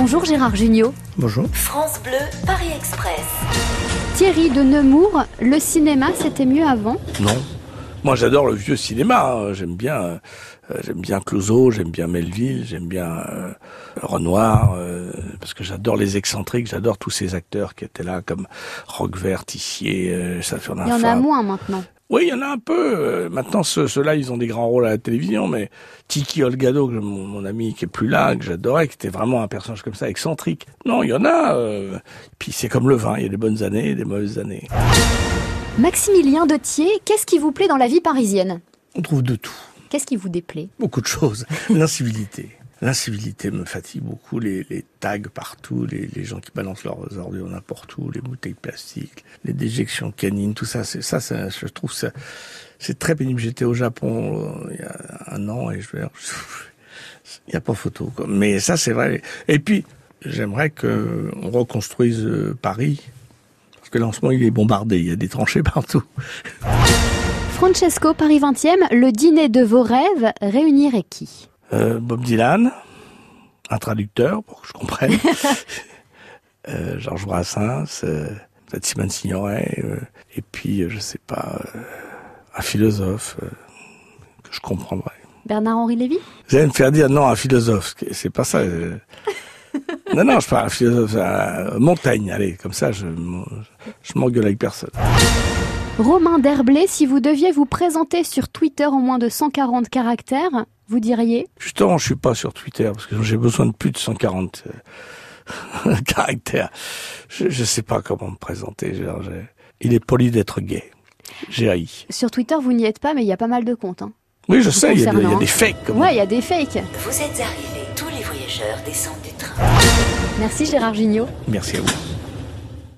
Bonjour Gérard Jugnot. Bonjour. France Bleu, Paris Express. Thierry de Nemours, le cinéma c'était mieux avant? Non. Moi j'adore le vieux cinéma, hein. j'aime bien euh, j'aime bien Clouseau, j'aime bien Melville, j'aime bien euh, Renoir euh, parce que j'adore les excentriques, j'adore tous ces acteurs qui étaient là comme Roquevert, Tissier, euh, Saturnin Il y en a moins maintenant. Oui, il y en a un peu. Euh, Maintenant, ceux- ceux-là, ils ont des grands rôles à la télévision, mais Tiki Olgado, mon, mon ami qui est plus là, que j'adorais, qui était vraiment un personnage comme ça, excentrique. Non, il y en a. euh, Puis c'est comme le vin, il y a des bonnes années et des mauvaises années. Maximilien de Thiers, qu'est-ce qui vous plaît dans la vie parisienne? On trouve de tout, Qu'est-ce qui vous déplaît? Beaucoup de choses. L'incivilité. L'incivilité me fatigue beaucoup, les, tags partout, les, gens qui balancent leurs ordures n'importe où, les bouteilles plastiques, les déjections canines, tout ça, ça, je trouve ça, c'est très pénible. J'étais au Japon euh, il y a un an et je veux dire, il n'y a pas photo. Mais ça, c'est vrai. Et puis, j'aimerais que on reconstruise euh, Paris, parce que là, en ce moment, il est bombardé, il y a des tranchées partout. Francesco, Paris 20e, le dîner de vos rêves réunirait qui? Euh, Bob Dylan, un traducteur pour que je comprenne. euh, Georges Brassens, euh, peut-être Simone Signoret, et puis, je sais pas, un philosophe que je comprendrais. Bernard-Henri Lévy? Vous allez me faire dire non, un philosophe, c'est pas ça. non, non, je parle un philosophe, euh, Montaigne, allez, comme ça, je, je m'engueule avec personne. Romain Derblé, si vous deviez vous présenter sur Twitter en moins de 140 caractères, vous diriez? Justement, je suis pas sur Twitter parce que j'ai besoin de plus de 140 euh, caractères. Je, je sais pas comment me présenter. genre, il est poli d'être gay. J'ai haï. Sur Twitter, vous n'y êtes pas, mais il y a pas mal de comptes. hein. Oui, je sais, il y, a des- il y a concernant. des fakes. Ouais, il y a des fakes. Vous êtes arrivés, tous les voyageurs descendent du train. Merci Gérard Gignot. Merci à vous.